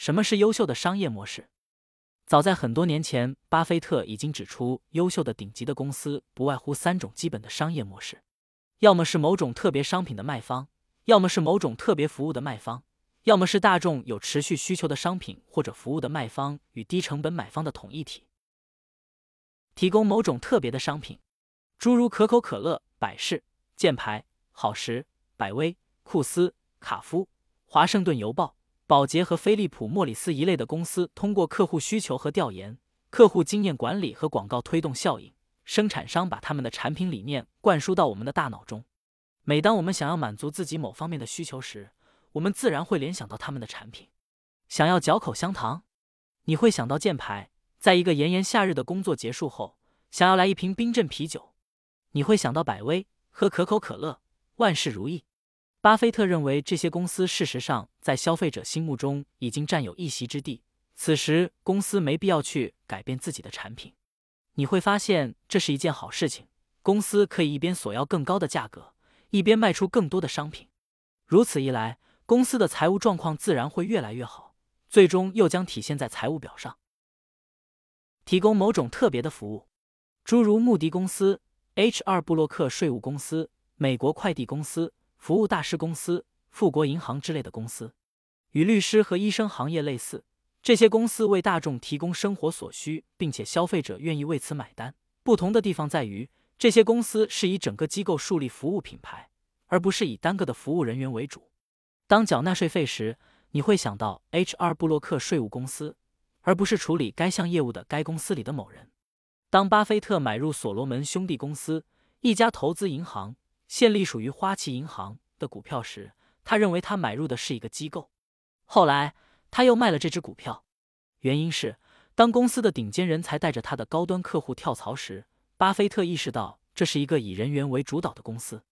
什么是优秀的商业模式？早在很多年前，巴菲特已经指出，优秀的顶级的公司不外乎三种基本的商业模式：要么是某种特别商品的卖方，要么是某种特别服务的卖方，要么是大众有持续需求的商品或者服务的卖方与低成本买方的统一体。提供某种特别的商品，诸如可口可乐、百事、箭牌、好时、百威、库斯、卡夫、华盛顿邮报。宝洁和飞利浦·莫里斯一类的公司，通过客户需求和调研、客户经验管理和广告推动效应，生产商把他们的产品理念灌输到我们的大脑中。每当我们想要满足自己某方面的需求时，我们自然会联想到他们的产品。想要嚼口香糖，你会想到箭牌；在一个炎炎夏日的工作结束后，想要来一瓶冰镇啤酒，你会想到百威；喝可口可乐，万事如意。巴菲特认为，这些公司事实上在消费者心目中已经占有一席之地。此时，公司没必要去改变自己的产品。你会发现，这是一件好事情。公司可以一边索要更高的价格，一边卖出更多的商品。如此一来，公司的财务状况自然会越来越好，最终又将体现在财务表上。提供某种特别的服务，诸如穆迪公司、H.R. 布洛克税务公司、美国快递公司。服务大师公司、富国银行之类的公司，与律师和医生行业类似。这些公司为大众提供生活所需，并且消费者愿意为此买单。不同的地方在于，这些公司是以整个机构树立服务品牌，而不是以单个的服务人员为主。当缴纳税费时，你会想到 H.R. 布洛克税务公司，而不是处理该项业务的该公司里的某人。当巴菲特买入所罗门兄弟公司，一家投资银行。现隶属于花旗银行的股票时，他认为他买入的是一个机构。后来他又卖了这只股票，原因是当公司的顶尖人才带着他的高端客户跳槽时，巴菲特意识到这是一个以人员为主导的公司。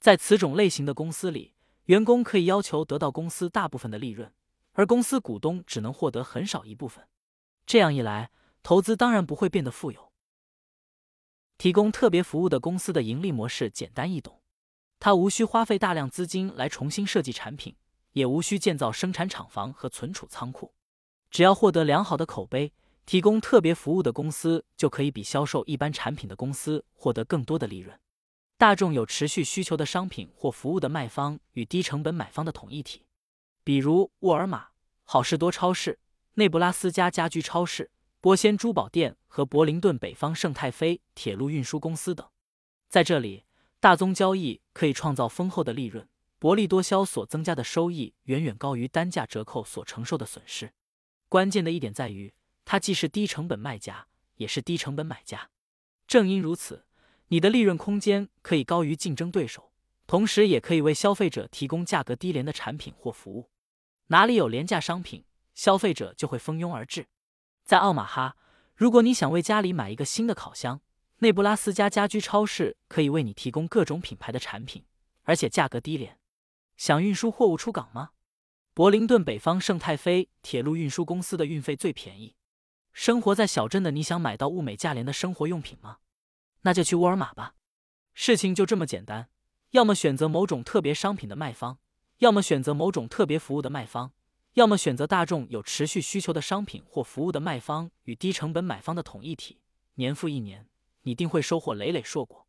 在此种类型的公司里，员工可以要求得到公司大部分的利润，而公司股东只能获得很少一部分。这样一来，投资当然不会变得富有。提供特别服务的公司的盈利模式简单易懂。他无需花费大量资金来重新设计产品，也无需建造生产厂房和存储仓库。只要获得良好的口碑，提供特别服务的公司就可以比销售一般产品的公司获得更多的利润。大众有持续需求的商品或服务的卖方与低成本买方的统一体，比如沃尔玛、好事多超市、内布拉斯加家居超市、波仙珠宝店和柏林顿北方圣泰菲铁路运输公司等。在这里。大宗交易可以创造丰厚的利润，薄利多销所增加的收益远远高于单价折扣所承受的损失。关键的一点在于，它既是低成本卖家，也是低成本买家。正因如此，你的利润空间可以高于竞争对手，同时也可以为消费者提供价格低廉的产品或服务。哪里有廉价商品，消费者就会蜂拥而至。在奥马哈，如果你想为家里买一个新的烤箱，内布拉斯加家居超市可以为你提供各种品牌的产品，而且价格低廉。想运输货物出港吗？柏林顿北方圣泰菲铁路运输公司的运费最便宜。生活在小镇的你想买到物美价廉的生活用品吗？那就去沃尔玛吧。事情就这么简单，要么选择某种特别商品的卖方，要么选择某种特别服务的卖方，要么选择大众有持续需求的商品或服务的卖方与低成本买方的统一体。年复一年。你定会收获累累硕果。